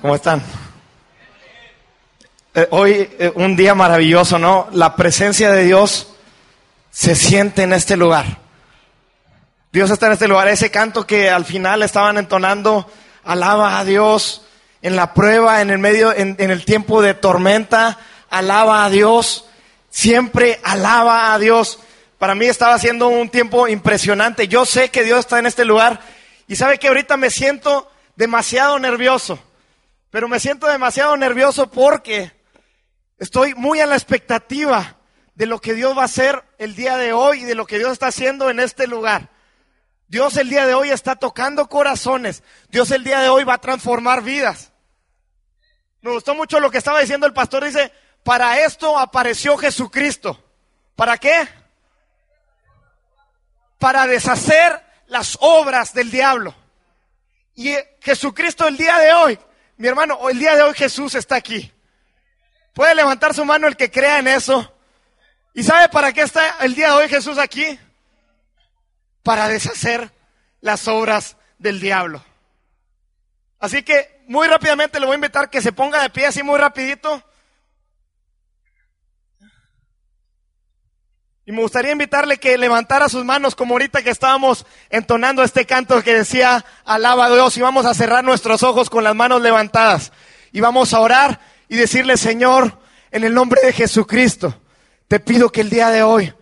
¿Cómo están? Eh, hoy eh, un día maravilloso, ¿no? La presencia de Dios se siente en este lugar. Dios está en este lugar. Ese canto que al final estaban entonando, alaba a Dios en la prueba, en el medio, en, en el tiempo de tormenta, alaba a Dios. Siempre alaba a Dios. Para mí estaba siendo un tiempo impresionante. Yo sé que Dios está en este lugar y sabe que ahorita me siento demasiado nervioso. Pero me siento demasiado nervioso porque estoy muy a la expectativa de lo que Dios va a hacer el día de hoy y de lo que Dios está haciendo en este lugar. Dios el día de hoy está tocando corazones. Dios el día de hoy va a transformar vidas. Me gustó mucho lo que estaba diciendo el pastor. Dice, para esto apareció Jesucristo. ¿Para qué? Para deshacer las obras del diablo. Y Jesucristo el día de hoy mi hermano, el día de hoy Jesús está aquí. Puede levantar su mano el que crea en eso. ¿Y sabe para qué está el día de hoy Jesús aquí? Para deshacer las obras del diablo. Así que muy rápidamente le voy a invitar que se ponga de pie así muy rapidito. Y me gustaría invitarle que levantara sus manos como ahorita que estábamos entonando este canto que decía, alaba a Dios y vamos a cerrar nuestros ojos con las manos levantadas. Y vamos a orar y decirle, Señor, en el nombre de Jesucristo, te pido que el día de hoy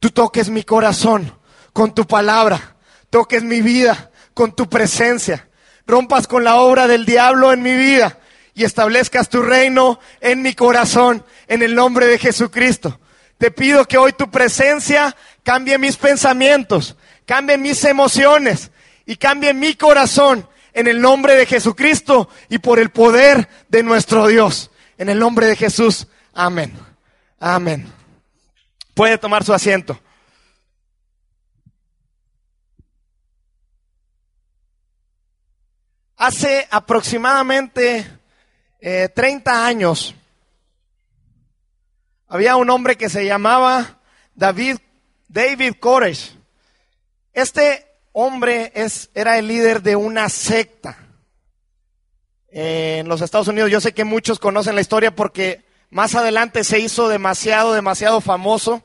tú toques mi corazón con tu palabra, toques mi vida con tu presencia, rompas con la obra del diablo en mi vida y establezcas tu reino en mi corazón, en el nombre de Jesucristo. Te pido que hoy tu presencia cambie mis pensamientos, cambie mis emociones y cambie mi corazón en el nombre de Jesucristo y por el poder de nuestro Dios. En el nombre de Jesús. Amén. Amén. Puede tomar su asiento. Hace aproximadamente 30 eh, años, había un hombre que se llamaba David, David Koresh. Este hombre es, era el líder de una secta en los Estados Unidos. Yo sé que muchos conocen la historia porque más adelante se hizo demasiado, demasiado famoso.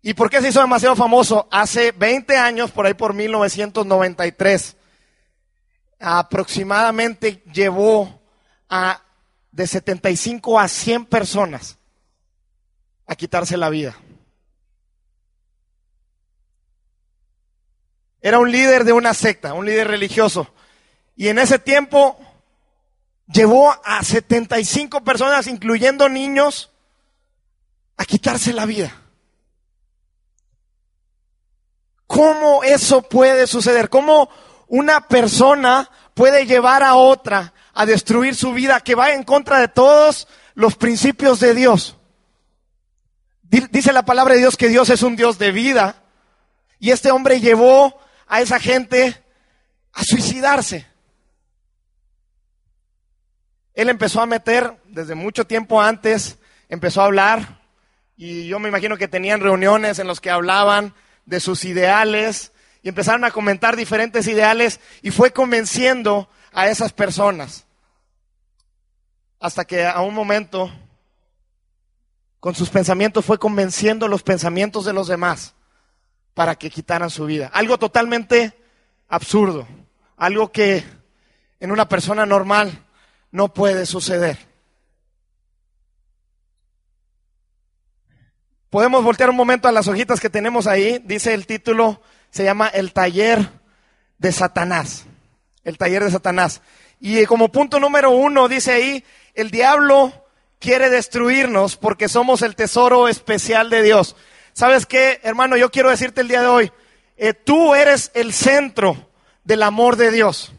¿Y por qué se hizo demasiado famoso? Hace 20 años, por ahí por 1993, aproximadamente llevó a de 75 a 100 personas a quitarse la vida. Era un líder de una secta, un líder religioso. Y en ese tiempo llevó a 75 personas, incluyendo niños, a quitarse la vida. ¿Cómo eso puede suceder? ¿Cómo una persona puede llevar a otra a destruir su vida que va en contra de todos los principios de Dios? Dice la palabra de Dios que Dios es un Dios de vida. Y este hombre llevó a esa gente a suicidarse. Él empezó a meter desde mucho tiempo antes, empezó a hablar y yo me imagino que tenían reuniones en las que hablaban de sus ideales y empezaron a comentar diferentes ideales y fue convenciendo a esas personas. Hasta que a un momento con sus pensamientos fue convenciendo los pensamientos de los demás para que quitaran su vida. Algo totalmente absurdo, algo que en una persona normal no puede suceder. Podemos voltear un momento a las hojitas que tenemos ahí, dice el título, se llama El taller de Satanás, el taller de Satanás. Y como punto número uno dice ahí, el diablo quiere destruirnos porque somos el tesoro especial de Dios. ¿Sabes qué, hermano? Yo quiero decirte el día de hoy, eh, tú eres el centro del amor de Dios.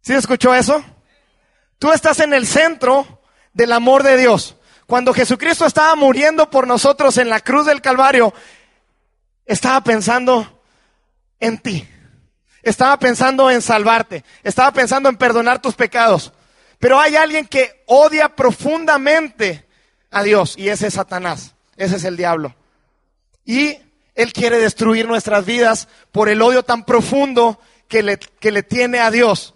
¿Sí escuchó eso? Tú estás en el centro del amor de Dios. Cuando Jesucristo estaba muriendo por nosotros en la cruz del Calvario, estaba pensando en ti. Estaba pensando en salvarte. Estaba pensando en perdonar tus pecados. Pero hay alguien que odia profundamente a Dios y ese es Satanás, ese es el diablo. Y él quiere destruir nuestras vidas por el odio tan profundo que le, que le tiene a Dios.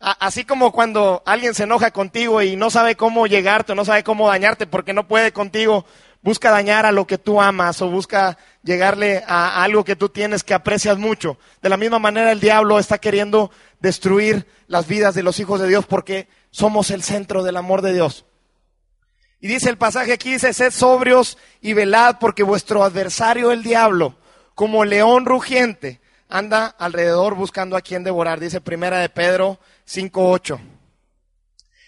así como cuando alguien se enoja contigo y no sabe cómo llegarte, no sabe cómo dañarte porque no puede contigo, busca dañar a lo que tú amas o busca llegarle a algo que tú tienes que aprecias mucho. De la misma manera el diablo está queriendo destruir las vidas de los hijos de Dios porque somos el centro del amor de Dios. Y dice el pasaje aquí, dice, sed sobrios y velad porque vuestro adversario el diablo, como león rugiente, anda alrededor buscando a quien devorar, dice primera de Pedro 5.8.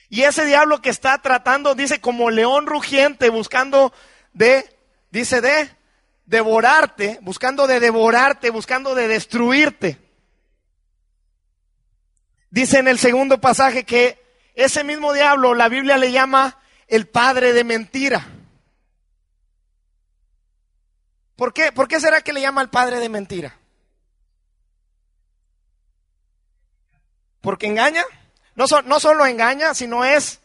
Y ese diablo que está tratando, dice, como león rugiente, buscando de, dice, de devorarte, buscando de devorarte, buscando de destruirte. Dice en el segundo pasaje que ese mismo diablo, la Biblia le llama el padre de mentira. ¿Por qué? ¿Por qué será que le llama el padre de mentira? Porque engaña. No, no solo engaña, sino es,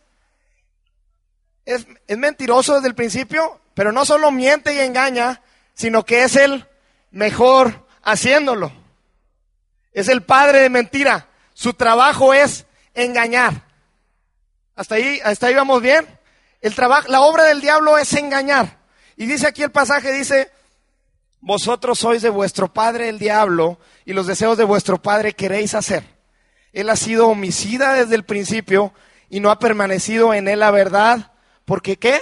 es mentiroso desde el principio, pero no solo miente y engaña, sino que es el mejor haciéndolo. Es el padre de mentira. Su trabajo es engañar. ¿Hasta ahí, hasta ahí vamos bien? El trabajo, la obra del diablo es engañar. Y dice aquí el pasaje, dice, vosotros sois de vuestro padre el diablo y los deseos de vuestro padre queréis hacer. Él ha sido homicida desde el principio y no ha permanecido en él la verdad. ¿Porque qué?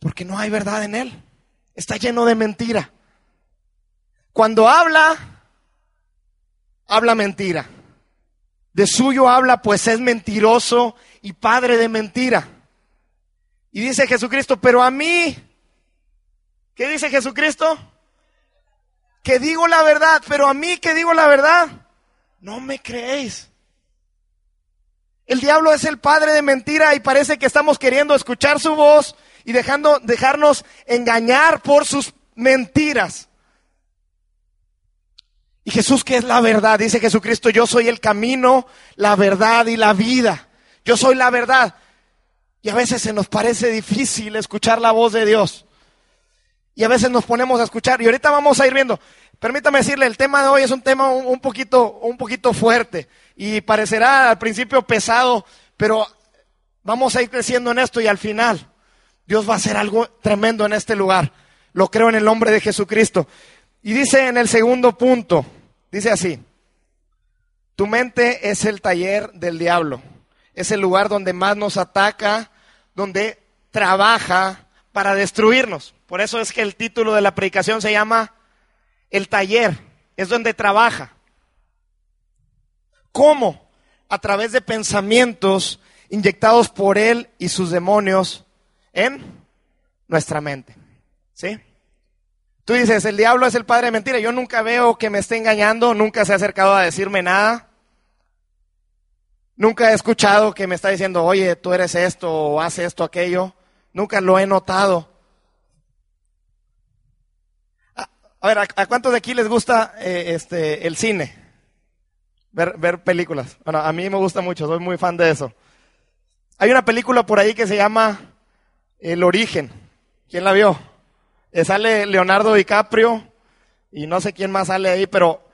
Porque no hay verdad en él. Está lleno de mentira. Cuando habla, habla mentira. De suyo habla, pues es mentiroso y padre de mentira. Y dice Jesucristo, pero a mí, ¿qué dice Jesucristo? Que digo la verdad, pero a mí que digo la verdad, no me creéis. El diablo es el padre de mentira y parece que estamos queriendo escuchar su voz y dejando, dejarnos engañar por sus mentiras. Y Jesús, que es la verdad, dice Jesucristo, yo soy el camino, la verdad y la vida. Yo soy la verdad. Y a veces se nos parece difícil escuchar la voz de Dios. Y a veces nos ponemos a escuchar. Y ahorita vamos a ir viendo. Permítame decirle, el tema de hoy es un tema un, poquito, un poquito fuerte. Y parecerá al principio pesado, pero vamos a ir creciendo en esto y al final Dios va a hacer algo tremendo en este lugar. Lo creo en el nombre de Jesucristo. Y dice en el segundo punto, Dice así, tu mente es el taller del diablo, es el lugar donde más nos ataca, donde trabaja para destruirnos. Por eso es que el título de la predicación se llama El taller, es donde trabaja. ¿Cómo? A través de pensamientos inyectados por él y sus demonios en nuestra mente. ¿Sí? Tú dices, el diablo es el padre de mentira. Yo nunca veo que me esté engañando, nunca se ha acercado a decirme nada. Nunca he escuchado que me está diciendo, oye, tú eres esto o haces esto, aquello. Nunca lo he notado. A, ver, ¿a, cuántos de aquí les gusta eh, este, el cine? Ver, ver películas. Bueno, a mí me gusta mucho, soy muy fan de eso. Hay una película por ahí que se llama El origen. ¿Quién la vio? Eh, sale Leonardo DiCaprio y no sé quién más sale ahí, pero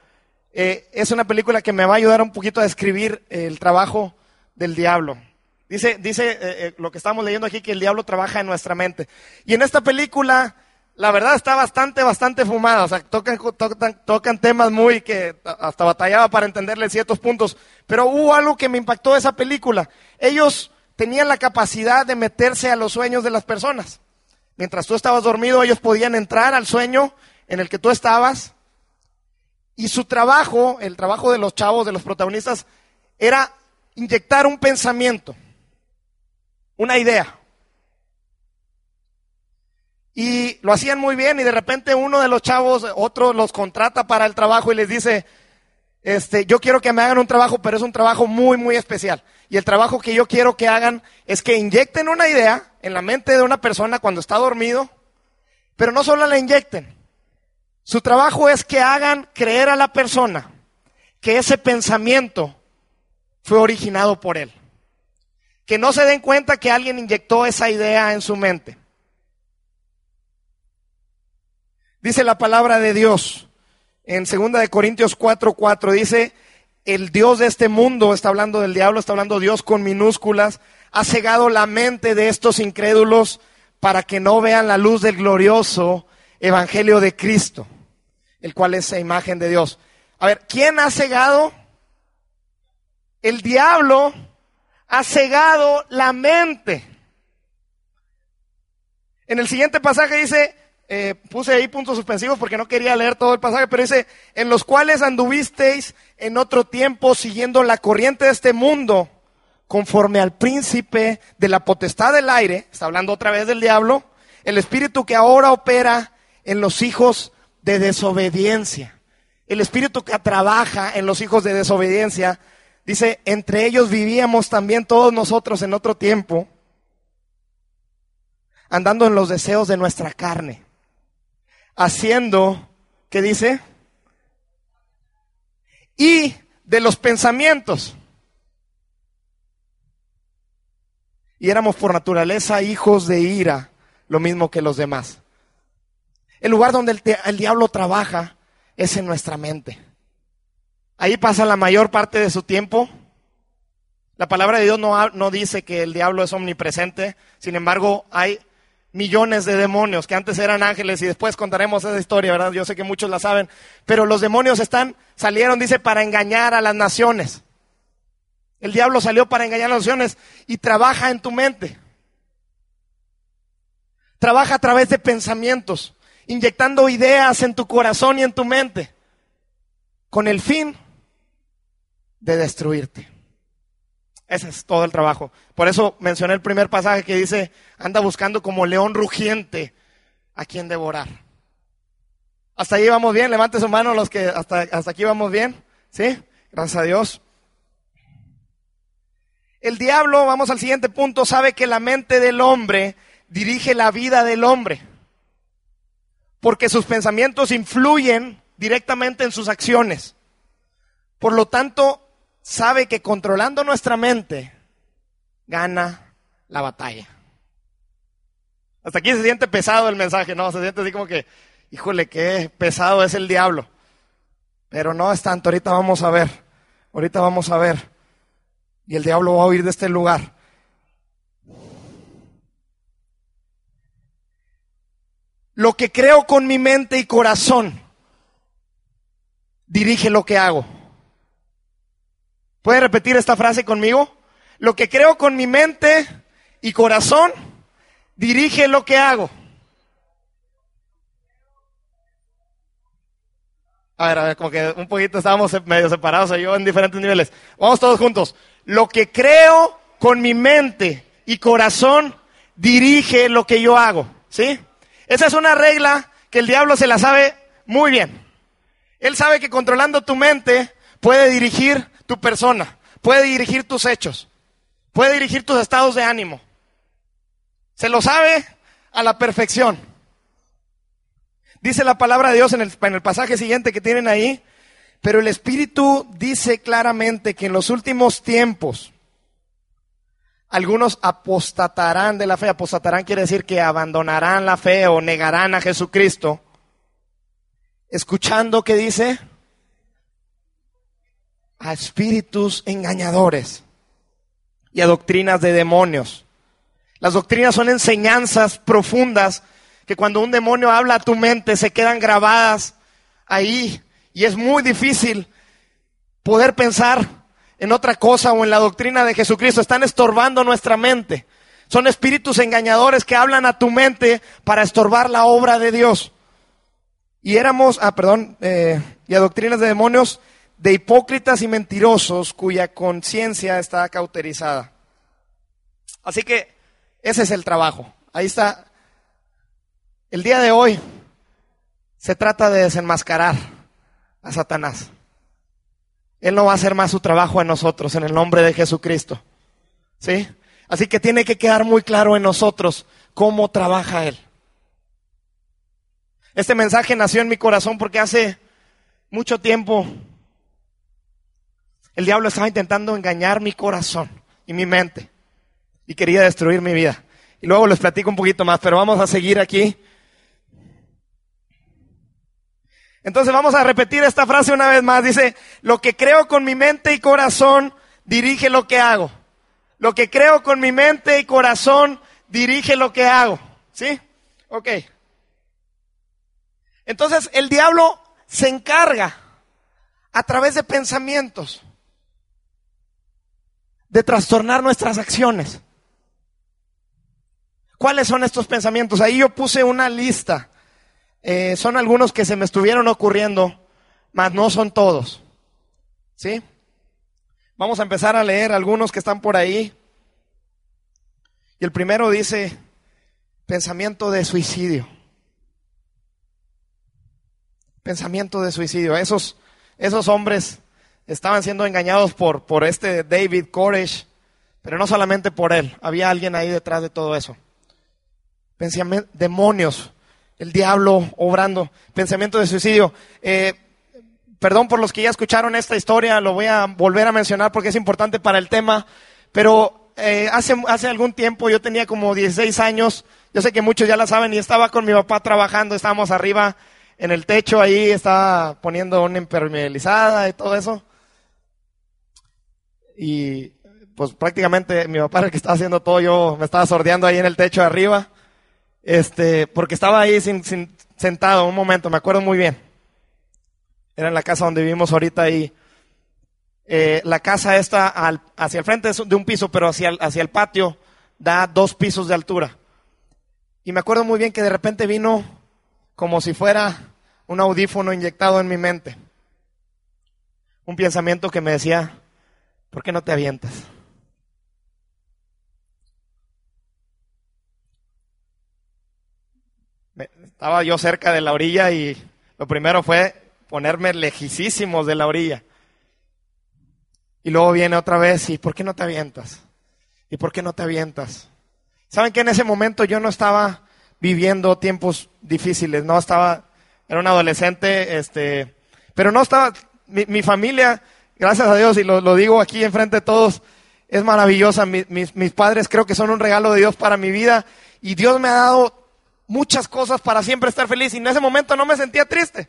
eh, es una película que me va a ayudar un poquito a describir el trabajo del diablo. Dice, dice eh, lo que estamos leyendo aquí, que el diablo trabaja en nuestra mente. Y en esta película, la verdad está bastante, bastante fumada. O sea, tocan, tocan, tocan temas muy que hasta batallaba para entenderle ciertos puntos. Pero hubo algo que me impactó de esa película. Ellos tenían la capacidad de meterse a los sueños de las personas. Mientras tú estabas dormido, ellos podían entrar al sueño en el que tú estabas. Y su trabajo, el trabajo de los chavos, de los protagonistas, era inyectar un pensamiento, una idea. Y lo hacían muy bien y de repente uno de los chavos, otro los contrata para el trabajo y les dice, este, yo quiero que me hagan un trabajo, pero es un trabajo muy, muy especial. Y el trabajo que yo quiero que hagan es que inyecten una idea en la mente de una persona cuando está dormido, pero no solo la inyecten. Su trabajo es que hagan creer a la persona que ese pensamiento fue originado por él. Que no se den cuenta que alguien inyectó esa idea en su mente. Dice la palabra de Dios en 2 de Corintios 4:4 dice, el Dios de este mundo, está hablando del diablo, está hablando Dios con minúsculas, ha cegado la mente de estos incrédulos para que no vean la luz del glorioso Evangelio de Cristo, el cual es la imagen de Dios. A ver, ¿quién ha cegado? El diablo ha cegado la mente. En el siguiente pasaje dice, eh, puse ahí puntos suspensivos porque no quería leer todo el pasaje, pero dice, en los cuales anduvisteis en otro tiempo siguiendo la corriente de este mundo, conforme al príncipe de la potestad del aire, está hablando otra vez del diablo, el espíritu que ahora opera en los hijos de desobediencia. El espíritu que trabaja en los hijos de desobediencia, dice, entre ellos vivíamos también todos nosotros en otro tiempo, andando en los deseos de nuestra carne, haciendo, ¿qué dice? Y de los pensamientos. Y éramos por naturaleza hijos de ira, lo mismo que los demás. El lugar donde el, diablo trabaja es en nuestra mente. Ahí pasa la mayor parte de su tiempo. La palabra de Dios no, no dice que el diablo es omnipresente, sin embargo hay millones de demonios que antes eran ángeles y después contaremos esa historia, ¿verdad? Yo sé que muchos la saben, pero los demonios están, salieron, dice, para engañar a las naciones. El diablo salió para engañar a las naciones y trabaja en tu mente. Trabaja a través de pensamientos, inyectando ideas en tu corazón y en tu mente, con el fin de destruirte. Ese es todo el trabajo. Por eso mencioné el primer pasaje que dice, anda buscando como león rugiente a quien devorar. Hasta ahí vamos bien, levante su mano los que hasta, hasta aquí vamos bien. ¿Sí? Gracias a Dios. El diablo, vamos al siguiente punto, sabe que la mente del hombre dirige la vida del hombre. Porque sus pensamientos influyen directamente en sus acciones. Por lo tanto, sabe que controlando nuestra mente gana la batalla. Hasta aquí se siente pesado el mensaje, ¿no? Se siente así como que, híjole, qué pesado es el diablo. Pero no es tanto, ahorita vamos a ver, ahorita vamos a ver. Y el diablo va a huir de este lugar. Lo que creo con mi mente y corazón dirige lo que hago. ¿Puede repetir esta frase conmigo? Lo que creo con mi mente y corazón dirige lo que hago. A ver, a ver, como que un poquito estábamos medio separados, yo en diferentes niveles. Vamos todos juntos. Lo que creo con mi mente y corazón dirige lo que yo hago. ¿Sí? Esa es una regla que el diablo se la sabe muy bien. Él sabe que controlando tu mente puede dirigir tu persona, puede dirigir tus hechos, puede dirigir tus estados de ánimo. Se lo sabe a la perfección. Dice la palabra de Dios en el, en el pasaje siguiente que tienen ahí, pero el Espíritu dice claramente que en los últimos tiempos algunos apostatarán de la fe. Apostatarán quiere decir que abandonarán la fe o negarán a Jesucristo. Escuchando que dice, a espíritus engañadores y a doctrinas de demonios. Las doctrinas son enseñanzas profundas que cuando un demonio habla a tu mente se quedan grabadas ahí y es muy difícil poder pensar en otra cosa o en la doctrina de Jesucristo. Están estorbando nuestra mente. Son espíritus engañadores que hablan a tu mente para estorbar la obra de Dios. Y éramos, ah, perdón, eh, y a doctrinas de demonios de hipócritas y mentirosos cuya conciencia está cauterizada. Así que ese es el trabajo. Ahí está. El día de hoy se trata de desenmascarar a Satanás. Él no va a hacer más su trabajo en nosotros en el nombre de Jesucristo. ¿Sí? Así que tiene que quedar muy claro en nosotros cómo trabaja Él. Este mensaje nació en mi corazón porque hace mucho tiempo el diablo estaba intentando engañar mi corazón y mi mente y quería destruir mi vida. Y luego les platico un poquito más, pero vamos a seguir aquí. Entonces vamos a repetir esta frase una vez más. Dice, lo que creo con mi mente y corazón dirige lo que hago. Lo que creo con mi mente y corazón dirige lo que hago. ¿Sí? Ok. Entonces el diablo se encarga a través de pensamientos de trastornar nuestras acciones. ¿Cuáles son estos pensamientos? Ahí yo puse una lista. Eh, son algunos que se me estuvieron ocurriendo, mas no son todos. ¿Sí? Vamos a empezar a leer algunos que están por ahí. Y el primero dice, pensamiento de suicidio. Pensamiento de suicidio. Esos, esos hombres estaban siendo engañados por, por este David Koresh, pero no solamente por él, había alguien ahí detrás de todo eso. Pensamiento, demonios, el diablo obrando, pensamiento de suicidio. Eh, perdón por los que ya escucharon esta historia, lo voy a volver a mencionar porque es importante para el tema, pero eh, hace, hace algún tiempo, yo tenía como 16 años, yo sé que muchos ya la saben, y estaba con mi papá trabajando, estábamos arriba en el techo ahí, estaba poniendo una impermeabilizada y todo eso. Y pues prácticamente mi papá era el que estaba haciendo todo, yo me estaba sordeando ahí en el techo de arriba, este, porque estaba ahí sin, sentado un momento, me acuerdo muy bien. Era en la casa donde vivimos ahorita y eh, la casa está hacia el frente de un piso, pero hacia hacia el patio da dos pisos de altura. Y me acuerdo muy bien que de repente vino como si fuera un audífono inyectado en mi mente. Un pensamiento que me decía, ¿por qué no te avientas? Estaba yo cerca de la orilla y lo primero fue ponerme lejísimos de la orilla. Y luego viene otra vez, ¿y por qué no te avientas? ¿Y por qué no te avientas? ¿Saben que en ese momento yo no estaba viviendo tiempos difíciles, no estaba, era un adolescente, este, pero no estaba, mi, familia, gracias a Dios, y lo, digo aquí enfrente de todos, es maravillosa. mis, mis padres creo que son un regalo de Dios para mi vida y Dios me ha dado muchas cosas para siempre estar feliz y en ese momento no me sentía triste.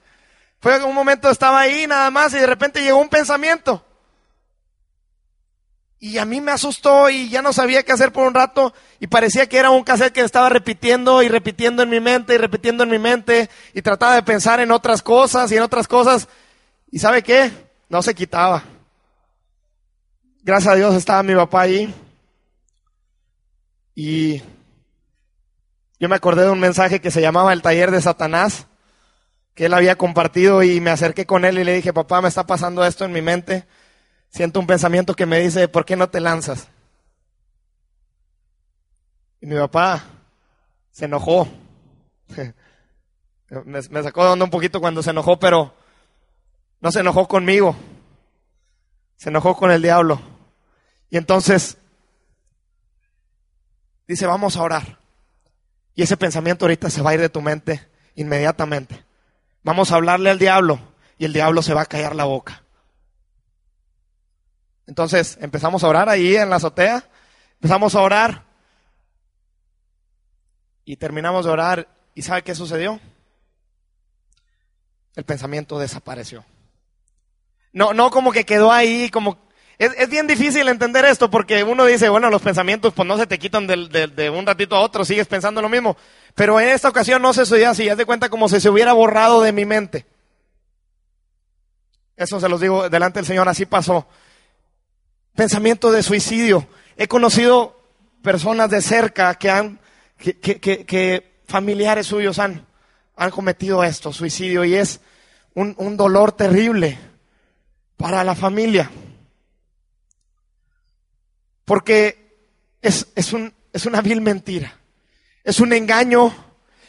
Fue un momento estaba ahí nada más y de repente llegó un pensamiento. Y a mí me asustó y ya no sabía qué hacer por un rato y parecía que era un cassette que estaba repitiendo y repitiendo en mi mente y repitiendo en mi mente y trataba de pensar en otras cosas y en otras cosas. ¿Y sabe qué? No se quitaba. Gracias a Dios estaba mi papá ahí. Y yo me acordé de un mensaje que se llamaba el taller de Satanás, que él había compartido y me acerqué con él y le dije, papá, me está pasando esto en mi mente siento un pensamiento que me dice, ¿por qué no te lanzas? Y mi papá se enojó. me, sacó de onda un poquito cuando se enojó, pero no se enojó conmigo. Se enojó con el diablo. Y entonces dice, vamos a orar. Y ese pensamiento ahorita se va a ir de tu mente inmediatamente. Vamos a hablarle al diablo y el diablo se va a callar la boca. Entonces empezamos a orar ahí en la azotea, empezamos a orar y terminamos de orar y ¿sabe qué sucedió? El pensamiento desapareció. No, no como que quedó ahí, como... Es, bien difícil entender esto porque uno dice, bueno, los pensamientos pues no se te quitan de, de un ratito a otro, sigues pensando lo mismo. Pero en esta ocasión no se sucedió así, haz de cuenta como si se hubiera borrado de mi mente. Eso se los digo delante del Señor, así pasó pensamiento de suicidio. He conocido personas de cerca que han, que, que, familiares suyos han, han cometido esto, suicidio, y es un dolor terrible para la familia. Porque es, es, un, es una vil mentira. Es un engaño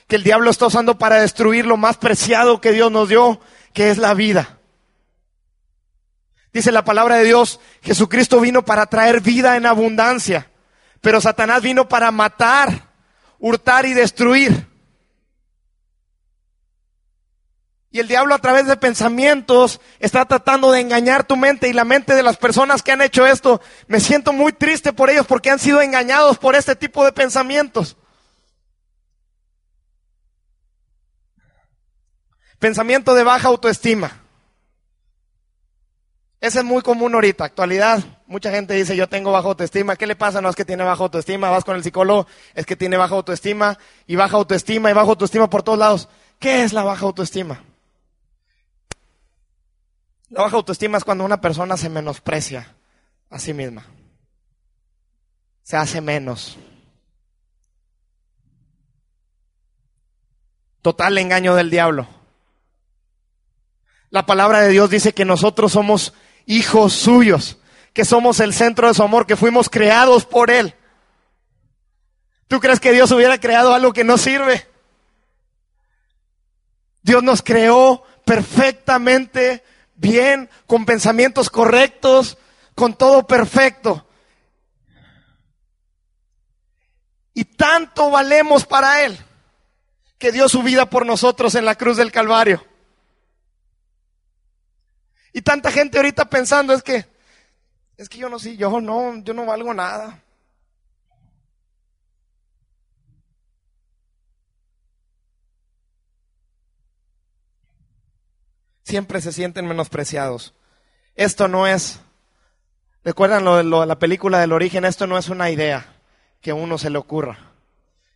que el diablo está usando para destruir lo más preciado que Dios nos dio, que es la vida. Dice la palabra de Dios, Jesucristo vino para traer vida en abundancia, pero Satanás vino para matar, hurtar y destruir. Y el diablo a través de pensamientos está tratando de engañar tu mente y la mente de las personas que han hecho esto. Me siento muy triste por ellos porque han sido engañados por este tipo de pensamientos. Pensamiento de baja autoestima. Ese es muy común ahorita, actualidad. Mucha gente dice, yo tengo baja autoestima. ¿Qué le pasa? No es que tiene baja autoestima. Vas con el psicólogo, es que tiene baja autoestima y baja autoestima y baja autoestima por todos lados. ¿Qué es la baja autoestima? La baja autoestima es cuando una persona se menosprecia a sí misma. Se hace menos. Total engaño del diablo. La palabra de Dios dice que nosotros somos hijos suyos, que somos el centro de su amor, que fuimos creados por Él. ¿Tú crees que Dios hubiera creado algo que no sirve? Dios nos creó perfectamente bien, con pensamientos correctos, con todo perfecto. Y tanto valemos para Él que dio su vida por nosotros en la cruz del Calvario. Y tanta gente ahorita pensando es que, es que yo no sé, yo no, yo no valgo nada. Siempre se sienten menospreciados. Esto no es, recuerdan lo, de la película del origen, esto no es una idea que a uno se le ocurra.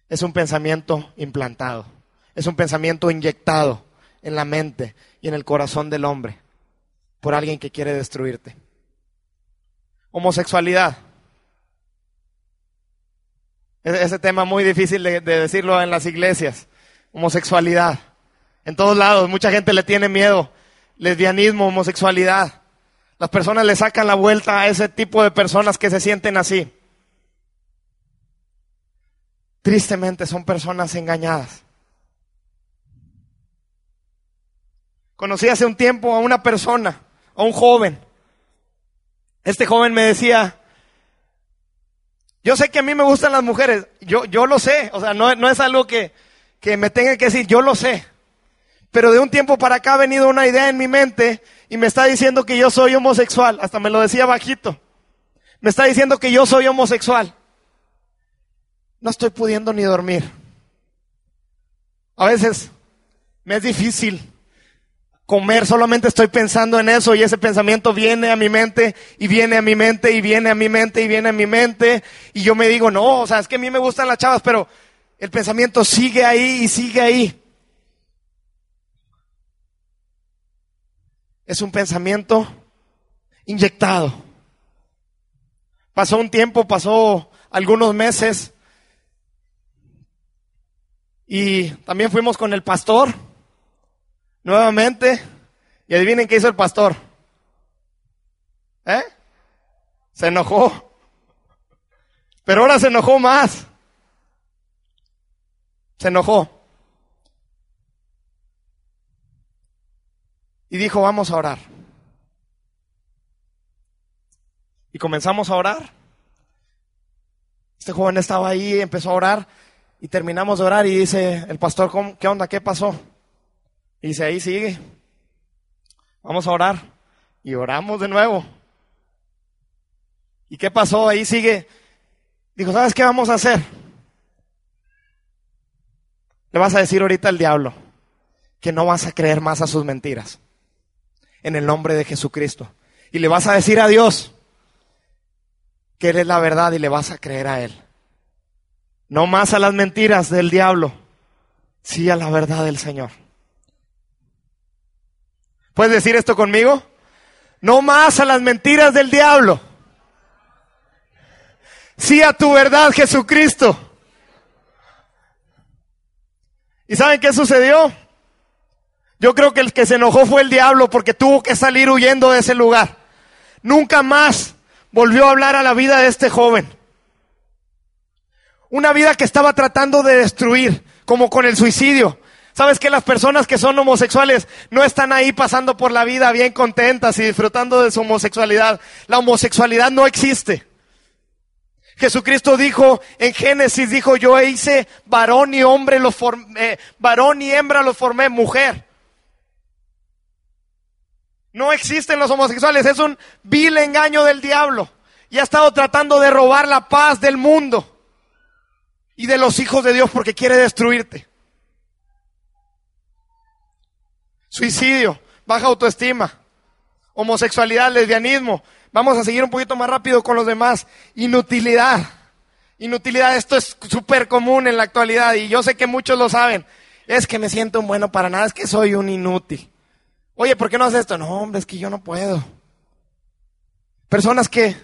Es un pensamiento implantado. Es un pensamiento inyectado en la mente y en el corazón del hombre por alguien que quiere destruirte. Homosexualidad. Ese tema muy difícil de, decirlo en las iglesias. Homosexualidad. En todos lados, mucha gente le tiene miedo. Lesbianismo, homosexualidad. Las personas le sacan la vuelta a ese tipo de personas que se sienten así. Tristemente son personas engañadas. Conocí hace un tiempo a una persona a un joven. Este joven me decía, yo sé que a mí me gustan las mujeres, yo, yo lo sé, o sea, no, no es algo que, que me tenga que decir, yo lo sé. Pero de un tiempo para acá ha venido una idea en mi mente y me está diciendo que yo soy homosexual, hasta me lo decía bajito. Me está diciendo que yo soy homosexual. No estoy pudiendo ni dormir. A veces me es difícil comer, solamente estoy pensando en eso y ese pensamiento viene a mi mente y viene a mi mente y viene a mi mente y viene a mi mente y yo me digo, no, o sea, es que a mí me gustan las chavas, pero el pensamiento sigue ahí y sigue ahí. Es un pensamiento inyectado. Pasó un tiempo, pasó algunos meses y también fuimos con el pastor nuevamente. Y adivinen qué hizo el pastor. ¿Eh? Se enojó. Pero ahora se enojó más. Se enojó. Y dijo, vamos a orar. Y comenzamos a orar. Este joven estaba ahí, empezó a orar y terminamos de orar y dice el pastor, ¿qué onda? ¿Qué pasó? Y dice, ahí sigue. Vamos a orar. Y oramos de nuevo. ¿Y qué pasó? Ahí sigue. Dijo, ¿sabes qué vamos a hacer? Le vas a decir ahorita al diablo que no vas a creer más a sus mentiras. En el nombre de Jesucristo. Y le vas a decir a Dios que Él es la verdad y le vas a creer a Él. No más a las mentiras del diablo, sí a la verdad del Señor. ¿Puedes decir esto conmigo? No más a las mentiras del diablo. Sí a tu verdad, Jesucristo. ¿Y saben qué sucedió? Yo creo que el que se enojó fue el diablo porque tuvo que salir huyendo de ese lugar. Nunca más volvió a hablar a la vida de este joven. Una vida que estaba tratando de destruir, como con el suicidio. ¿Sabes que las personas que son homosexuales no están ahí pasando por la vida bien contentas y disfrutando de su homosexualidad? La homosexualidad no existe. Jesucristo dijo en Génesis, dijo, yo hice varón y hombre, lo formé, varón y hembra lo formé, mujer. No existen los homosexuales, es un vil engaño del diablo. Y ha estado tratando de robar la paz del mundo y de los hijos de Dios porque quiere destruirte. suicidio, baja autoestima, homosexualidad, lesbianismo. Vamos a seguir un poquito más rápido con los demás. Inutilidad. Inutilidad, esto es súper común en la actualidad y yo sé que muchos lo saben. Es que me siento un bueno para nada, es que soy un inútil. Oye, ¿por qué no haces esto? No, hombre, es que yo no puedo. Personas que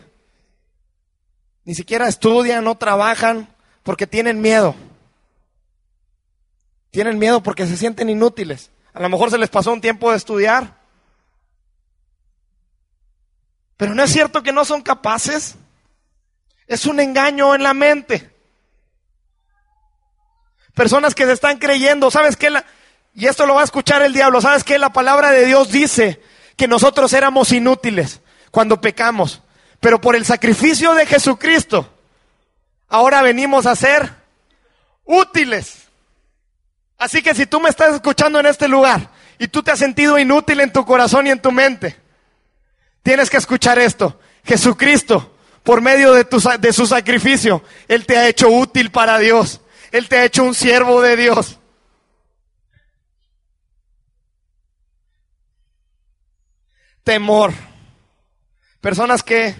ni siquiera estudian, no trabajan, porque tienen miedo. Tienen miedo porque se sienten inútiles. A lo mejor se les pasó un tiempo de estudiar. Pero no es cierto que no son capaces. Es un engaño en la mente. Personas que se están creyendo, ¿sabes qué? Y esto lo va a escuchar el diablo, ¿sabes qué? La palabra de Dios dice que nosotros éramos inútiles cuando pecamos, pero por el sacrificio de Jesucristo, ahora venimos a ser útiles. Así que si tú me estás escuchando en este lugar y tú te has sentido inútil en tu corazón y en tu mente, tienes que escuchar esto. Jesucristo, por medio de, de su sacrificio, Él te ha hecho útil para Dios. Él te ha hecho un siervo de Dios. Temor. Personas que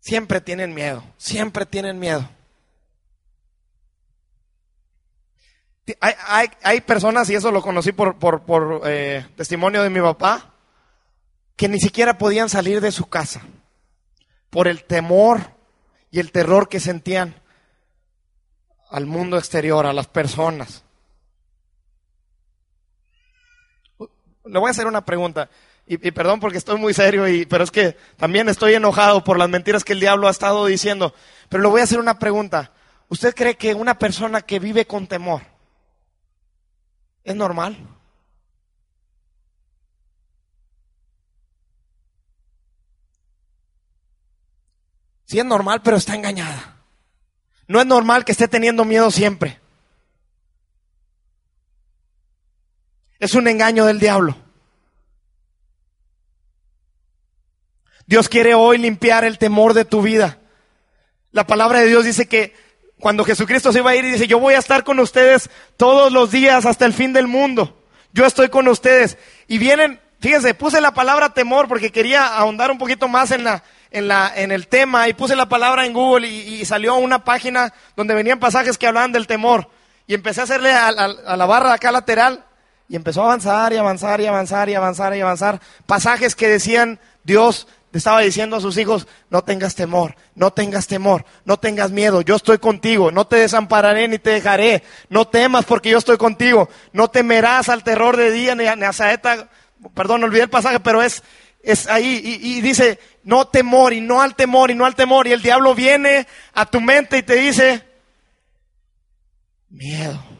siempre tienen miedo, siempre tienen miedo. Hay, personas, y eso lo conocí por, eh, testimonio de mi papá, que ni siquiera podían salir de su casa por el temor y el terror que sentían al mundo exterior, a las personas. Le voy a hacer una pregunta. Y, perdón porque estoy muy serio, y, pero es que también estoy enojado por las mentiras que el diablo ha estado diciendo. Pero le voy a hacer una pregunta. ¿Usted cree que una persona que vive con temor es normal? Sí es normal, pero está engañada. No es normal que esté teniendo miedo siempre. Es un engaño del diablo. Dios quiere hoy limpiar el temor de tu vida. La palabra de Dios dice que cuando Jesucristo se iba a ir, dice, yo voy a estar con ustedes todos los días hasta el fin del mundo. Yo estoy con ustedes. Y vienen, fíjense, puse la palabra temor porque quería ahondar un poquito más en la, en, la, en el tema y puse la palabra en Google y, salió una página donde venían pasajes que hablaban del temor. Y empecé a hacerle a, a la barra acá lateral y empezó a avanzar y avanzar y avanzar y avanzar y avanzar. Pasajes que decían, Dios te estaba diciendo a sus hijos, no tengas temor, no tengas temor, no tengas miedo, yo estoy contigo, no te desampararé ni te dejaré, no temas porque yo estoy contigo, no temerás al terror de día ni a, saeta, perdón, olvidé el pasaje, pero es, es ahí y, dice, no temor y no al temor y no al temor. Y el diablo viene a tu mente y te dice, miedo.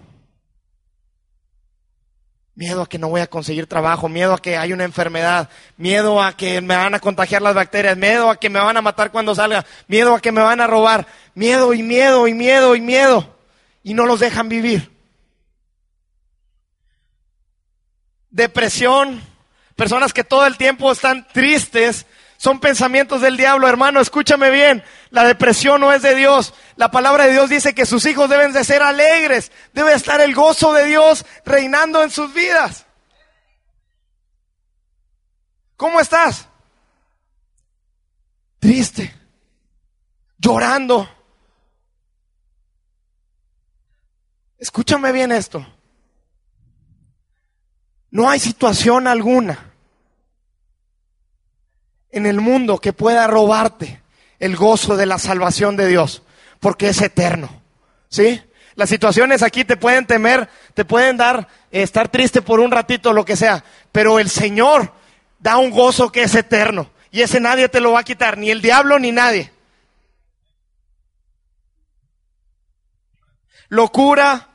Miedo a que no voy a conseguir trabajo, miedo a que hay una enfermedad, miedo a que me van a contagiar las bacterias, miedo a que me van a matar cuando salga, miedo a que me van a robar, miedo y miedo y miedo y miedo. Y no los dejan vivir. Depresión, Personas que todo el tiempo están tristes. Son pensamientos del diablo, hermano, escúchame bien. La depresión no es de Dios. La palabra de Dios dice que sus hijos deben de ser alegres. Debe estar el gozo de Dios reinando en sus vidas. ¿Cómo estás? Triste. Llorando. Escúchame bien esto. No hay situación alguna en el mundo que pueda robarte el gozo de la salvación de Dios, porque es eterno. ¿Sí? Las situaciones aquí te pueden temer, te pueden dar, eh, estar triste por un ratito, lo que sea, pero el Señor da un gozo que es eterno. Y ese nadie te lo va a quitar, ni el diablo ni nadie. Locura,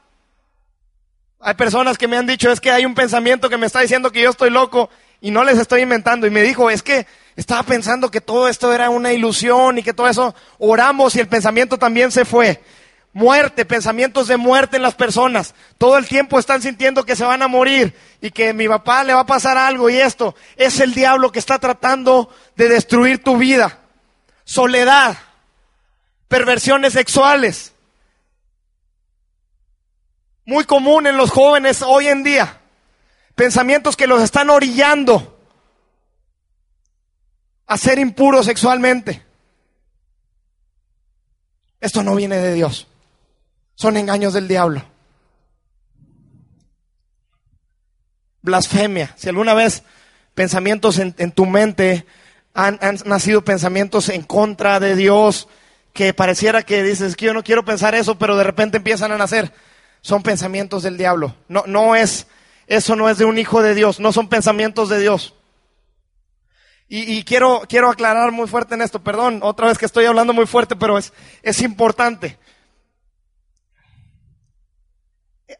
hay personas que me han dicho, es que hay un pensamiento que me está diciendo que yo estoy loco y no les estoy inventando. Y me dijo, es que estaba pensando que todo esto era una ilusión y que todo eso, oramos y el pensamiento también se fue. Muerte, pensamientos de muerte en las personas. Todo el tiempo están sintiendo que se van a morir y que mi papá le va a pasar algo y esto. Es el diablo que está tratando de destruir tu vida. Soledad, perversiones sexuales, muy común en los jóvenes hoy en día. Pensamientos que los están orillando a ser impuros sexualmente. Esto no viene de Dios. Son engaños del diablo. Blasfemia. Si alguna vez pensamientos en, tu mente han, han, nacido pensamientos en contra de Dios, que pareciera que dices que yo no quiero pensar eso, pero de repente empiezan a nacer, son pensamientos del diablo. No, no es, eso no es de un hijo de Dios, no son pensamientos de Dios. Y, quiero, quiero aclarar muy fuerte en esto, perdón, otra vez que estoy hablando muy fuerte, pero es, es importante.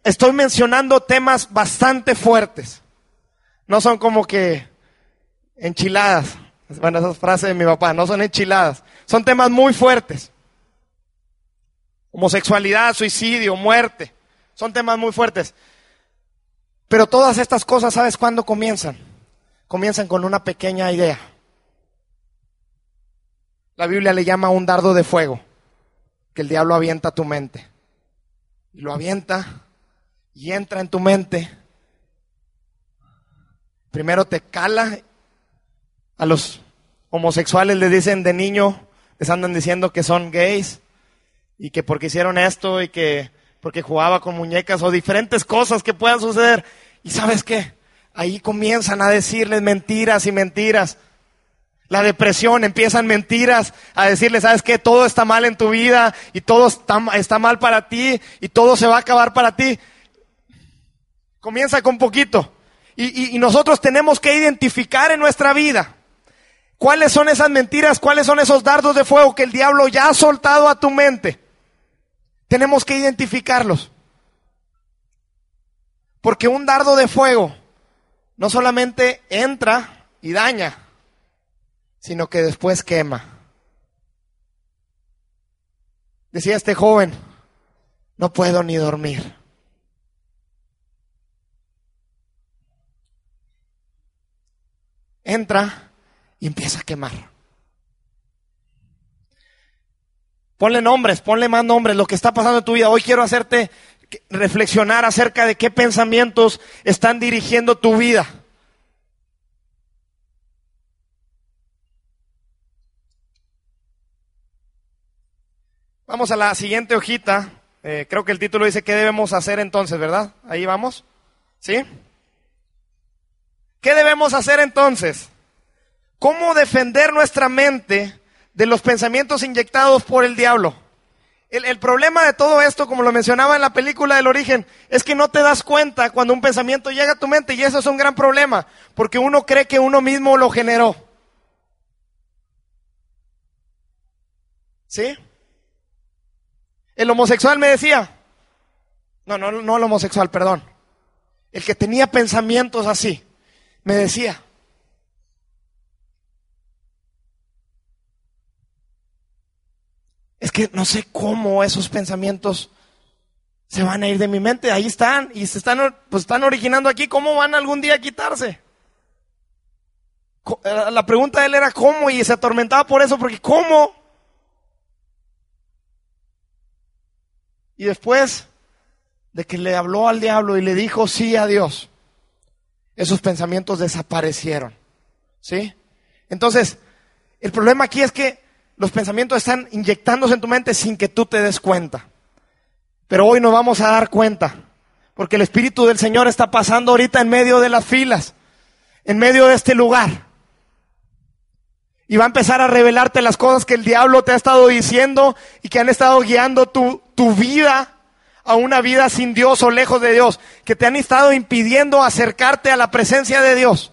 Estoy mencionando temas bastante fuertes. No son como que enchiladas. Bueno, esas frases de mi papá, no son enchiladas. Son temas muy fuertes. Homosexualidad, suicidio, muerte. Son temas muy fuertes. Pero todas estas cosas, ¿sabes cuándo comienzan? Comienzan con una pequeña idea. La Biblia le llama un dardo de fuego que el diablo avienta a tu mente. Y lo avienta y entra en tu mente. Primero te cala. A los homosexuales les dicen de niño, les andan diciendo que son gays y que porque hicieron esto y que porque jugaba con muñecas o diferentes cosas que puedan suceder. ¿Y sabes qué? Ahí comienzan a decirles mentiras y mentiras. La depresión, empiezan mentiras a decirles, sabes que todo está mal en tu vida y todo está, mal para ti y todo se va a acabar para ti. Comienza con poquito. Y, y nosotros tenemos que identificar en nuestra vida cuáles son esas mentiras, cuáles son esos dardos de fuego que el diablo ya ha soltado a tu mente. Tenemos que identificarlos. Porque un dardo de fuego no solamente entra y daña, sino que después quema. Decía este joven, no puedo ni dormir. Entra y empieza a quemar. Ponle nombres, ponle más nombres, lo que está pasando en tu vida. Hoy quiero hacerte reflexionar acerca de qué pensamientos están dirigiendo tu vida. Vamos a la siguiente hojita. Eh, creo que el título dice qué debemos hacer entonces, ¿verdad? Ahí vamos. ¿Sí? ¿Qué debemos hacer entonces? ¿Cómo defender nuestra mente de los pensamientos inyectados por el diablo? El, problema de todo esto, como lo mencionaba en la película del origen, es que no te das cuenta cuando un pensamiento llega a tu mente y eso es un gran problema, porque uno cree que uno mismo lo generó. ¿Sí? El homosexual me decía, no, no, no el homosexual, perdón, el que tenía pensamientos así, me decía, es que no sé cómo esos pensamientos se van a ir de mi mente. Ahí están y se están, pues están originando aquí. ¿Cómo van algún día a quitarse? Eh, la pregunta de él era cómo y se atormentaba por eso, porque ¿cómo? Y después de que le habló al diablo y le dijo sí a Dios, esos pensamientos desaparecieron. ¿Sí? Entonces, el problema aquí es que los pensamientos están inyectándose en tu mente sin que tú te des cuenta. Pero hoy nos vamos a dar cuenta, porque el Espíritu del Señor está pasando ahorita en medio de las filas, en medio de este lugar. Y va a empezar a revelarte las cosas que el diablo te ha estado diciendo y que han estado guiando tu, tu vida a una vida sin Dios o lejos de Dios, que te han estado impidiendo acercarte a la presencia de Dios.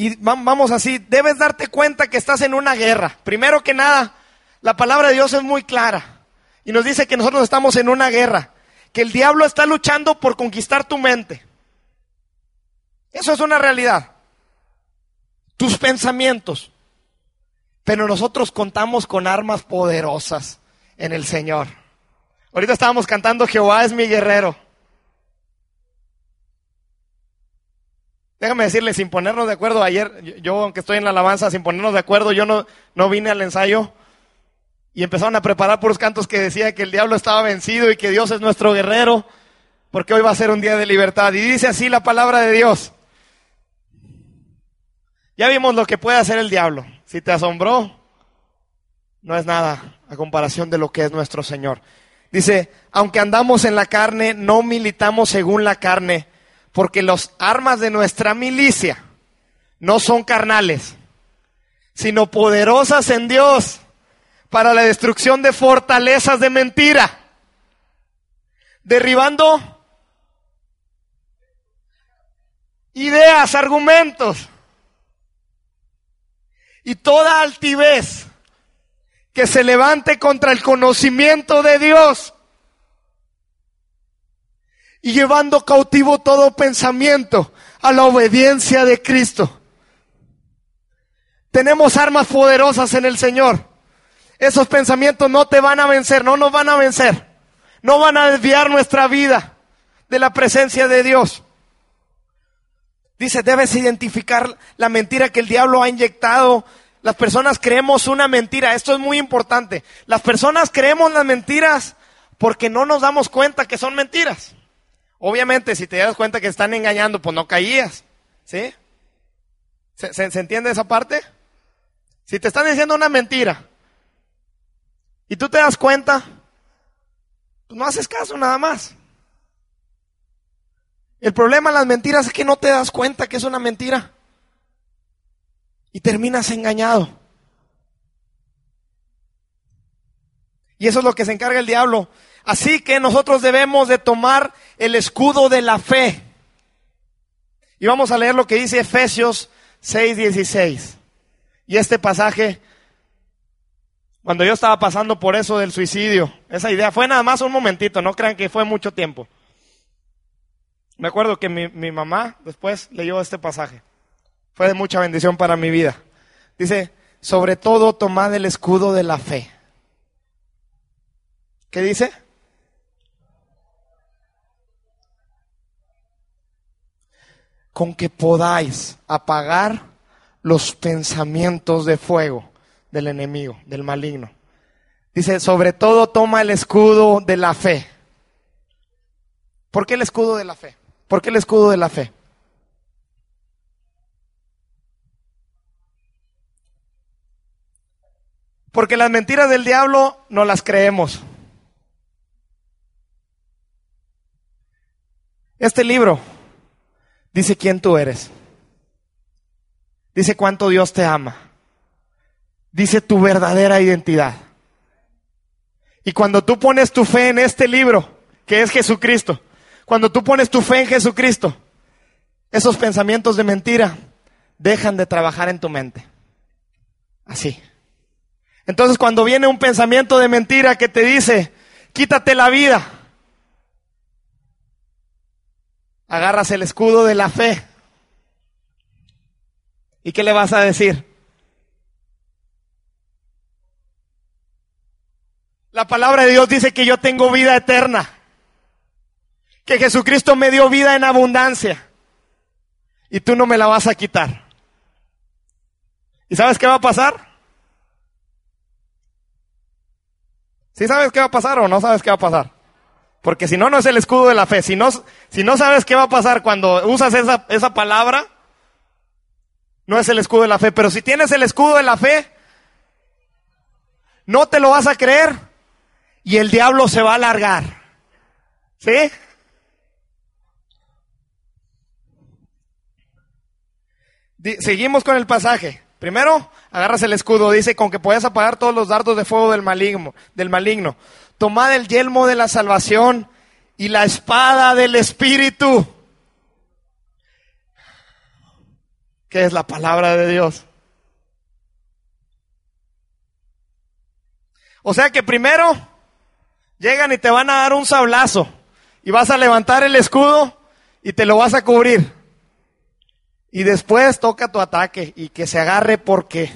Y vamos así, debes darte cuenta que estás en una guerra. Primero que nada, la palabra de Dios es muy clara y nos dice que nosotros estamos en una guerra, que el diablo está luchando por conquistar tu mente. Eso es una realidad. Tus pensamientos. Pero nosotros contamos con armas poderosas en el Señor. Ahorita estábamos cantando Jehová es mi guerrero. Déjame decirle, sin ponernos de acuerdo, ayer, yo aunque estoy en la alabanza, sin ponernos de acuerdo, yo no, no vine al ensayo. Y empezaron a preparar puros cantos que decían que el diablo estaba vencido y que Dios es nuestro guerrero, porque hoy va a ser un día de libertad. Y dice así la palabra de Dios. Ya vimos lo que puede hacer el diablo. Si te asombró, no es nada a comparación de lo que es nuestro Señor. Dice, aunque andamos en la carne, no militamos según la carne, porque las armas de nuestra milicia no son carnales, sino poderosas en Dios para la destrucción de fortalezas de mentira, derribando ideas, argumentos y toda altivez que se levante contra el conocimiento de Dios y llevando cautivo todo pensamiento a la obediencia de Cristo. Tenemos armas poderosas en el Señor. Esos pensamientos no te van a vencer, no nos van a vencer. No van a desviar nuestra vida de la presencia de Dios. Dice, debes identificar la mentira que el diablo ha inyectado las personas creemos una mentira. Esto es muy importante. Las personas creemos las mentiras porque no nos damos cuenta que son mentiras. Obviamente, si te das cuenta que están engañando, pues no caías. ¿Sí? ¿Se, entiende esa parte? Si te están diciendo una mentira y tú te das cuenta, pues no haces caso nada más. El problema de las mentiras es que no te das cuenta que es una mentira y terminas engañado. Y eso es lo que se encarga el diablo. Así que nosotros debemos de tomar el escudo de la fe. Y vamos a leer lo que dice Efesios 6:16. Y este pasaje, cuando yo estaba pasando por eso del suicidio, esa idea fue nada más un momentito, no crean que fue mucho tiempo. Me acuerdo que mi, mi mamá después leyó este pasaje. Fue de mucha bendición para mi vida. Dice, sobre todo tomad el escudo de la fe. ¿Qué dice? Con que podáis apagar los pensamientos de fuego del enemigo, del maligno. Dice, sobre todo toma el escudo de la fe. ¿Por qué el escudo de la fe? ¿Por qué el escudo de la fe? Porque las mentiras del diablo no las creemos. Este libro dice quién tú eres. Dice cuánto Dios te ama. Dice tu verdadera identidad. Y cuando tú pones tu fe en este libro, que es Jesucristo, cuando tú pones tu fe en Jesucristo, esos pensamientos de mentira dejan de trabajar en tu mente. Así. Entonces cuando viene un pensamiento de mentira que te dice, quítate la vida, agarras el escudo de la fe. ¿Y qué le vas a decir? La palabra de Dios dice que yo tengo vida eterna, que Jesucristo me dio vida en abundancia y tú no me la vas a quitar. ¿Y sabes qué va a pasar? ¿Sí sabes qué va a pasar o no sabes qué va a pasar? Porque si no, no es el escudo de la fe. Si no, si no sabes qué va a pasar cuando usas esa, esa palabra, no es el escudo de la fe. Pero si tienes el escudo de la fe, no te lo vas a creer y el diablo se va a alargar. ¿Sí? Seguimos con el pasaje. Primero, agarras el escudo, dice, con que puedes apagar todos los dardos de fuego del maligno, del maligno. Tomad el yelmo de la salvación y la espada del Espíritu. Que es la palabra de Dios. O sea que primero llegan y te van a dar un sablazo y vas a levantar el escudo y te lo vas a cubrir. Y después toca tu ataque y que se agarre porque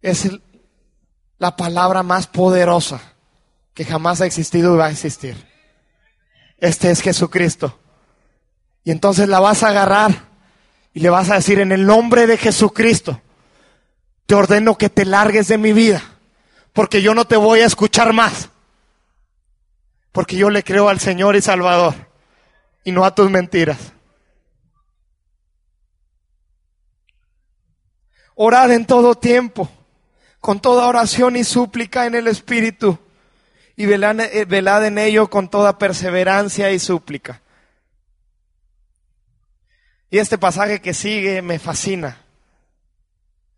es la palabra más poderosa que jamás ha existido y va a existir. Este es Jesucristo. Y entonces la vas a agarrar y le vas a decir en el nombre de Jesucristo, te ordeno que te largues de mi vida, porque yo no te voy a escuchar más. Porque yo le creo al Señor y Salvador y no a tus mentiras. Orad en todo tiempo, con toda oración y súplica en el Espíritu, y velad, eh, velad en ello con toda perseverancia y súplica. Y este pasaje que sigue me fascina.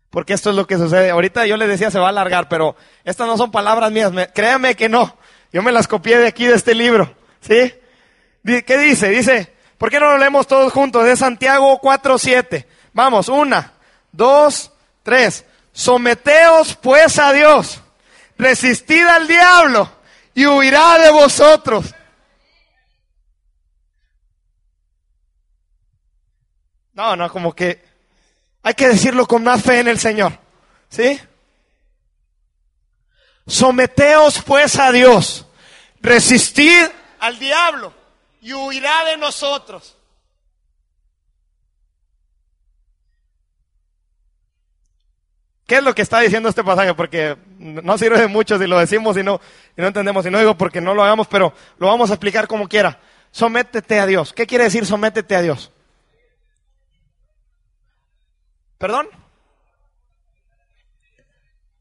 Porque esto es lo que sucede. Ahorita yo les decía se va a alargar, pero estas no son palabras mías. créanme que no. Yo me las copié de aquí, de este libro. ¿Sí? ¿Qué dice? Dice, ¿por qué no lo leemos todos juntos? De Santiago 4.7. Vamos, una, dos, tres. Someteos pues a Dios. Resistid al diablo y huirá de vosotros. No, no, como que hay que decirlo con más fe en el Señor. ¿Sí? Someteos pues a Dios, resistid al diablo y huirá de nosotros. ¿Qué es lo que está diciendo este pasaje? Porque no sirve de mucho si lo decimos y no, y no entendemos. Y no digo porque no lo hagamos, pero lo vamos a explicar como quiera. Sométete a Dios. ¿Qué quiere decir sométete a Dios? ¿Perdón?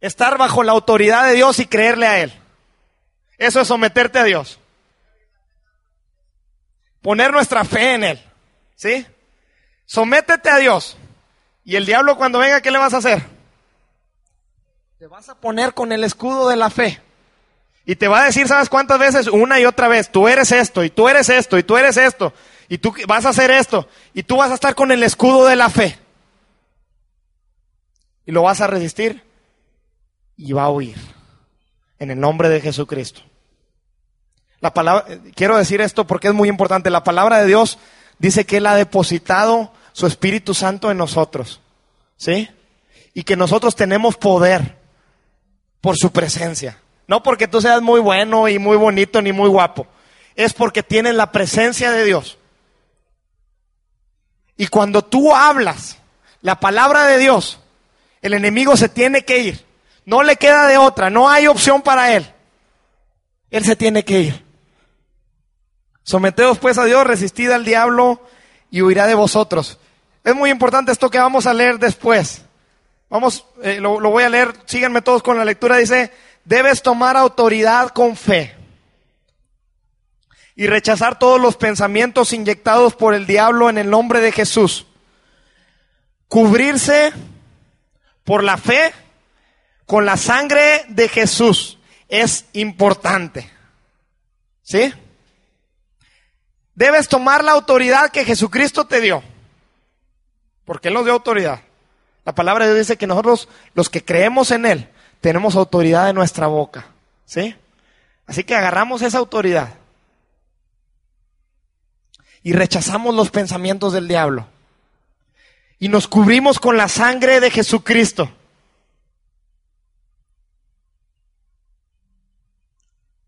Estar bajo la autoridad de Dios y creerle a Él. Eso es someterte a Dios. Poner nuestra fe en Él. ¿Sí? Sométete a Dios. Y el diablo cuando venga, ¿qué le vas a hacer? Te vas a poner con el escudo de la fe. Y te va a decir, ¿sabes cuántas veces? Una y otra vez, tú eres esto, y tú eres esto, y tú eres esto, y tú vas a hacer esto, y tú vas a estar con el escudo de la fe y lo vas a resistir y va a huir. En el nombre de Jesucristo. La palabra, quiero decir esto porque es muy importante. La palabra de Dios dice que Él ha depositado su Espíritu Santo en nosotros. ¿Sí? Y que nosotros tenemos poder por su presencia. No porque tú seas muy bueno y muy bonito ni muy guapo. Es porque tienes la presencia de Dios. Y cuando tú hablas la palabra de Dios, el enemigo se tiene que ir. No le queda de otra, no hay opción para él. Él se tiene que ir. Someteos pues a Dios, resistid al diablo y huirá de vosotros. Es muy importante esto que vamos a leer después. Vamos, eh, lo, voy a leer, síganme todos con la lectura. Dice, debes tomar autoridad con fe y rechazar todos los pensamientos inyectados por el diablo en el nombre de Jesús. Cubrirse por la fe con la sangre de Jesús es importante. ¿Sí? Debes tomar la autoridad que Jesucristo te dio. Porque Él nos dio autoridad. La palabra de Dios dice que nosotros, los que creemos en Él, tenemos autoridad en nuestra boca. ¿Sí? Así que agarramos esa autoridad. Y rechazamos los pensamientos del diablo y nos cubrimos con la sangre de Jesucristo.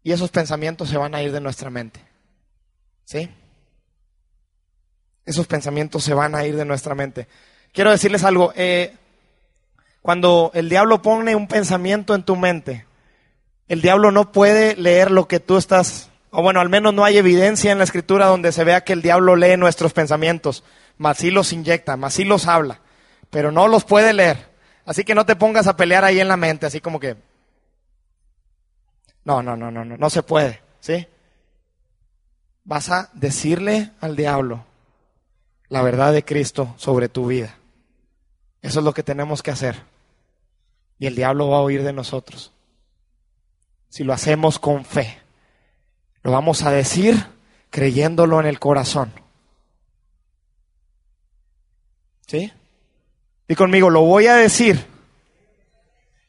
Y esos pensamientos se van a ir de nuestra mente. ¿Sí? Esos pensamientos se van a ir de nuestra mente. Quiero decirles algo. Eh, cuando el diablo pone un pensamiento en tu mente, el diablo no puede leer lo que tú estás, o bueno, al menos no hay evidencia en la escritura donde se vea que el diablo lee nuestros pensamientos más sí los inyecta, más sí los habla, pero no los puede leer. Así que no te pongas a pelear ahí en la mente, así como que... No, no, no, no, no, no se puede, ¿sí? Vas a decirle al diablo la verdad de Cristo sobre tu vida. Eso es lo que tenemos que hacer. Y el diablo va a oír de nosotros. Si lo hacemos con fe, lo vamos a decir creyéndolo en el corazón. ¿Sí? Y conmigo, lo voy a decir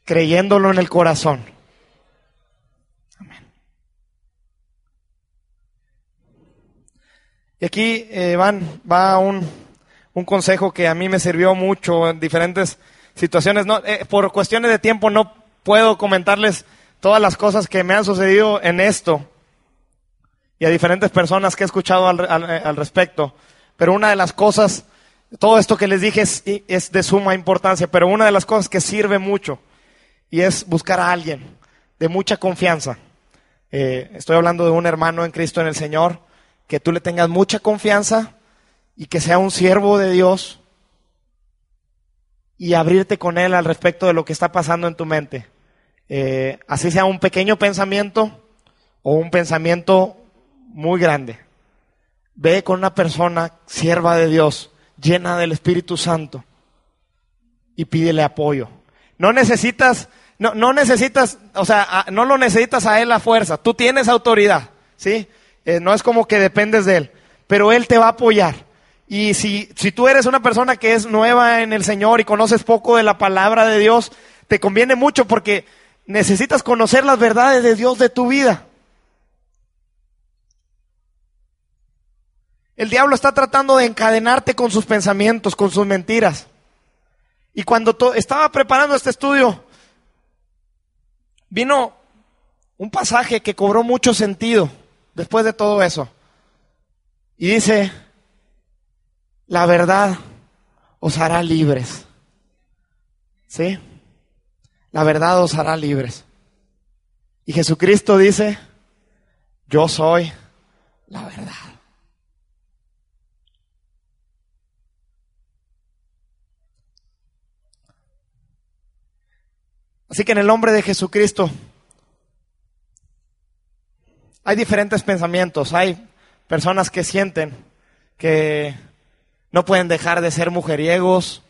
creyéndolo en el corazón. Amén. Y aquí eh, van, va un, un, consejo que a mí me sirvió mucho en diferentes situaciones. Eh, por cuestiones de tiempo no puedo comentarles todas las cosas que me han sucedido en esto y a diferentes personas que he escuchado al, al respecto. Pero una de las cosas todo esto que les dije es, de suma importancia, pero una de las cosas que sirve mucho y es buscar a alguien, de mucha confianza. Eh, estoy hablando de un hermano en Cristo en el Señor, que tú le tengas mucha confianza y que sea un siervo de Dios y abrirte con él al respecto de lo que está pasando en tu mente. Eh, así sea un pequeño pensamiento o un pensamiento muy grande. Ve con una persona sierva de Dios, llena del Espíritu Santo, y pídele apoyo. No necesitas, no, necesitas, o sea, no lo necesitas a él a fuerza. Tú tienes autoridad, ¿sí? Eh, no es como que dependes de él, pero él te va a apoyar. Y si, si tú eres una persona que es nueva en el Señor y conoces poco de la palabra de Dios, te conviene mucho porque necesitas conocer las verdades de Dios de tu vida. El diablo está tratando de encadenarte con sus pensamientos, con sus mentiras. Y cuando estaba preparando este estudio, vino un pasaje que cobró mucho sentido después de todo eso. Y dice, la verdad os hará libres. ¿Sí? La verdad os hará libres. Y Jesucristo dice, yo soy la verdad. Así que en el nombre de Jesucristo hay diferentes pensamientos. Hay personas que sienten que no pueden dejar de ser mujeriegos.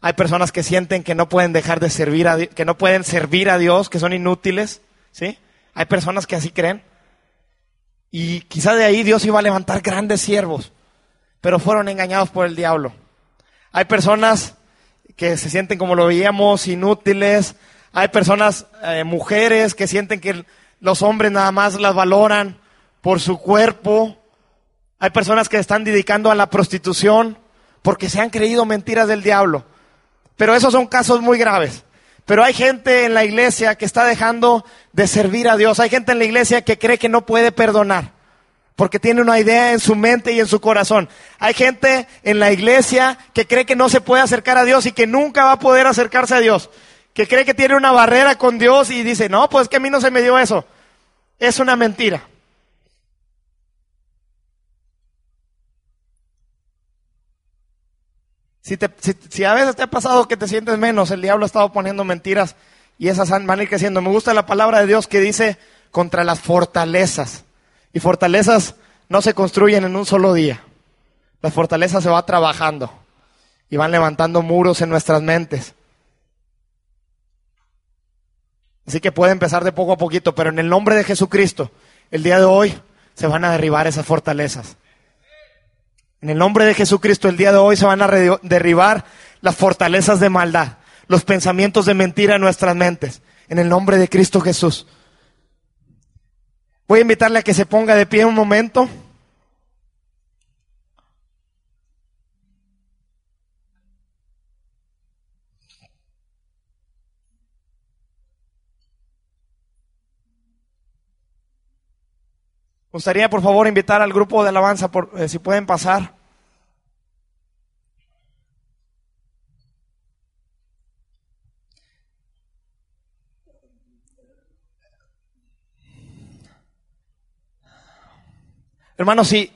Hay personas que sienten que no pueden dejar de servir a que no pueden servir a Dios, que son inútiles, ¿sí? Hay personas que así creen. Y quizá de ahí Dios iba a levantar grandes siervos, pero fueron engañados por el diablo. Hay personas que se sienten como lo veíamos inútiles, hay personas, eh, mujeres, que sienten que los hombres nada más las valoran por su cuerpo. Hay personas que están dedicando a la prostitución porque se han creído mentiras del diablo. Pero esos son casos muy graves. Pero hay gente en la iglesia que está dejando de servir a Dios. Hay gente en la iglesia que cree que no puede perdonar. Porque tiene una idea en su mente y en su corazón. Hay gente en la iglesia que cree que no se puede acercar a Dios y que nunca va a poder acercarse a Dios que cree que tiene una barrera con Dios y dice, no, pues que a mí no se me dio eso. Es una mentira. Si, a veces te ha pasado que te sientes menos, el diablo ha estado poniendo mentiras y esas van a ir creciendo. Me gusta la palabra de Dios que dice contra las fortalezas. Y fortalezas no se construyen en un solo día. Las fortalezas se va trabajando y van levantando muros en nuestras mentes. Así que puede empezar de poco a poquito, pero en el nombre de Jesucristo, el día de hoy se van a derribar esas fortalezas. En el nombre de Jesucristo, el día de hoy se van a derribar las fortalezas de maldad, los pensamientos de mentira en nuestras mentes. En el nombre de Cristo Jesús. Voy a invitarle a que se ponga de pie un momento. Gustaría, por favor, invitar al grupo de alabanza, por, eh, si pueden pasar. Hermanos, si,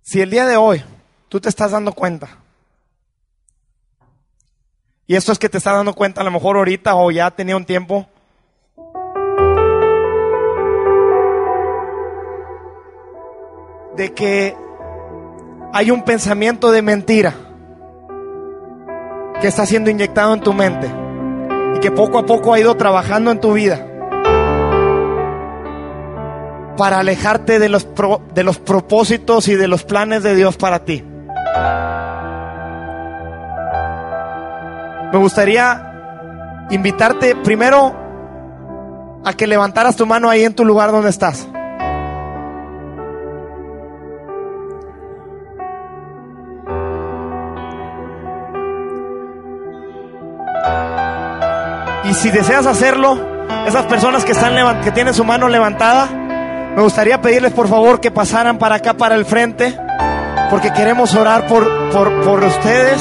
si el día de hoy tú te estás dando cuenta, y esto es que te estás dando cuenta a lo mejor ahorita o ya tenía un tiempo, de que hay un pensamiento de mentira que está siendo inyectado en tu mente y que poco a poco ha ido trabajando en tu vida para alejarte de los, de los propósitos y de los planes de Dios para ti. Me gustaría invitarte primero a que levantaras tu mano ahí en tu lugar donde estás. Y si deseas hacerlo, esas personas que, están, que tienen su mano levantada, me gustaría pedirles por favor que pasaran para acá, para el frente, porque queremos orar por, por, por ustedes.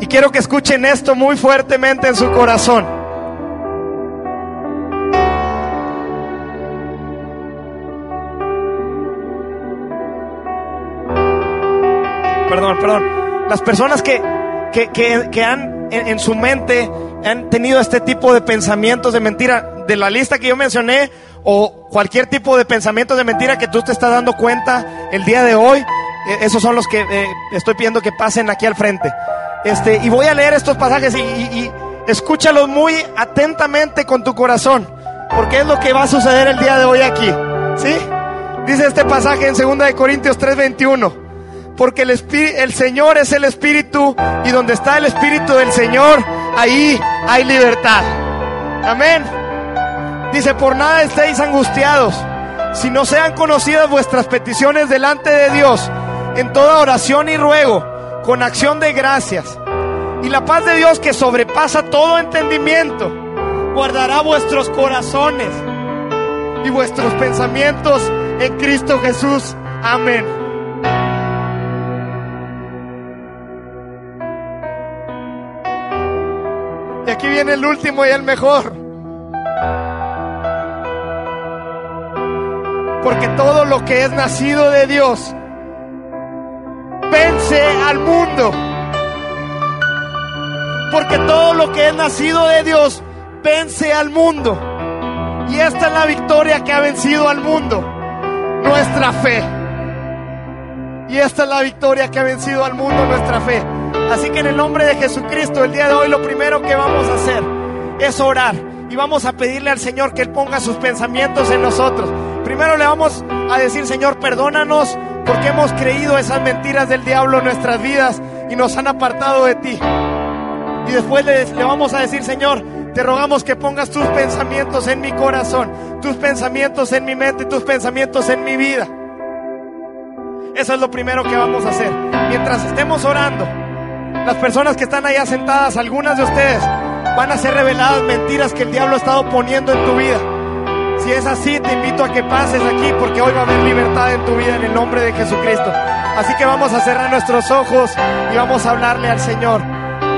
Y quiero que escuchen esto muy fuertemente en su corazón. Perdón, perdón. Las personas que, que, que, que han en, su mente han tenido este tipo de pensamientos de mentira, de la lista que yo mencioné, o cualquier tipo de pensamientos de mentira que tú te estás dando cuenta el día de hoy, eh, esos son los que eh, estoy pidiendo que pasen aquí al frente. Este, y voy a leer estos pasajes y, y, escúchalos muy atentamente con tu corazón, porque es lo que va a suceder el día de hoy aquí. ¿Sí? Dice este pasaje en 2 de Corintios 3:21 porque el, el Señor es el Espíritu y donde está el Espíritu del Señor, ahí hay libertad. Amén. Dice, por nada estéis angustiados, si no sean conocidas vuestras peticiones delante de Dios, en toda oración y ruego, con acción de gracias. Y la paz de Dios que sobrepasa todo entendimiento, guardará vuestros corazones y vuestros pensamientos en Cristo Jesús. Amén. Y aquí viene el último y el mejor. Porque todo lo que es nacido de Dios vence al mundo. Porque todo lo que es nacido de Dios vence al mundo. Y esta es la victoria que ha vencido al mundo. Nuestra fe. Y esta es la victoria que ha vencido al mundo, nuestra fe. Así que en el nombre de Jesucristo, el día de hoy lo primero que vamos a hacer es orar. Y vamos a pedirle al Señor que Él ponga sus pensamientos en nosotros. Primero le vamos a decir, Señor, perdónanos porque hemos creído esas mentiras del diablo en nuestras vidas y nos han apartado de ti. Y después le, le vamos a decir, Señor, te rogamos que pongas tus pensamientos en mi corazón, tus pensamientos en mi mente, tus pensamientos en mi vida. Eso es lo primero que vamos a hacer. Mientras estemos orando, las personas que están allá sentadas, algunas de ustedes, van a ser reveladas mentiras que el diablo ha estado poniendo en tu vida. Si es así, te invito a que pases aquí porque hoy va a haber libertad en tu vida en el nombre de Jesucristo. Así que vamos a cerrar nuestros ojos y vamos a hablarle al Señor.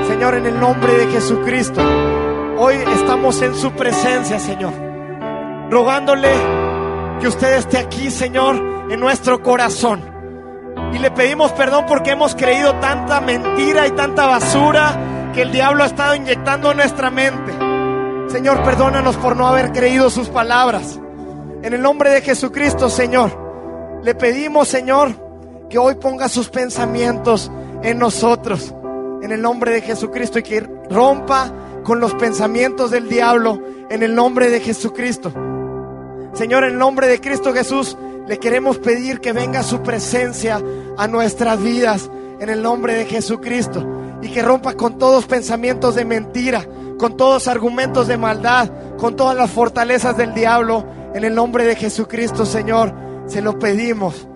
Señor, en el nombre de Jesucristo, hoy estamos en su presencia, Señor, rogándole que usted esté aquí, Señor, en nuestro corazón. Y le pedimos perdón porque hemos creído tanta mentira y tanta basura que el diablo ha estado inyectando en nuestra mente. Señor, perdónanos por no haber creído sus palabras. En el nombre de Jesucristo, Señor, le pedimos, Señor, que hoy ponga sus pensamientos en nosotros. En el nombre de Jesucristo y que rompa con los pensamientos del diablo. En el nombre de Jesucristo. Señor, en el nombre de Cristo Jesús, le queremos pedir que venga su presencia a nuestras vidas. En el nombre de Jesucristo y que rompa con todos pensamientos de mentira, con todos argumentos de maldad, con todas las fortalezas del diablo. En el nombre de Jesucristo, Señor, se lo pedimos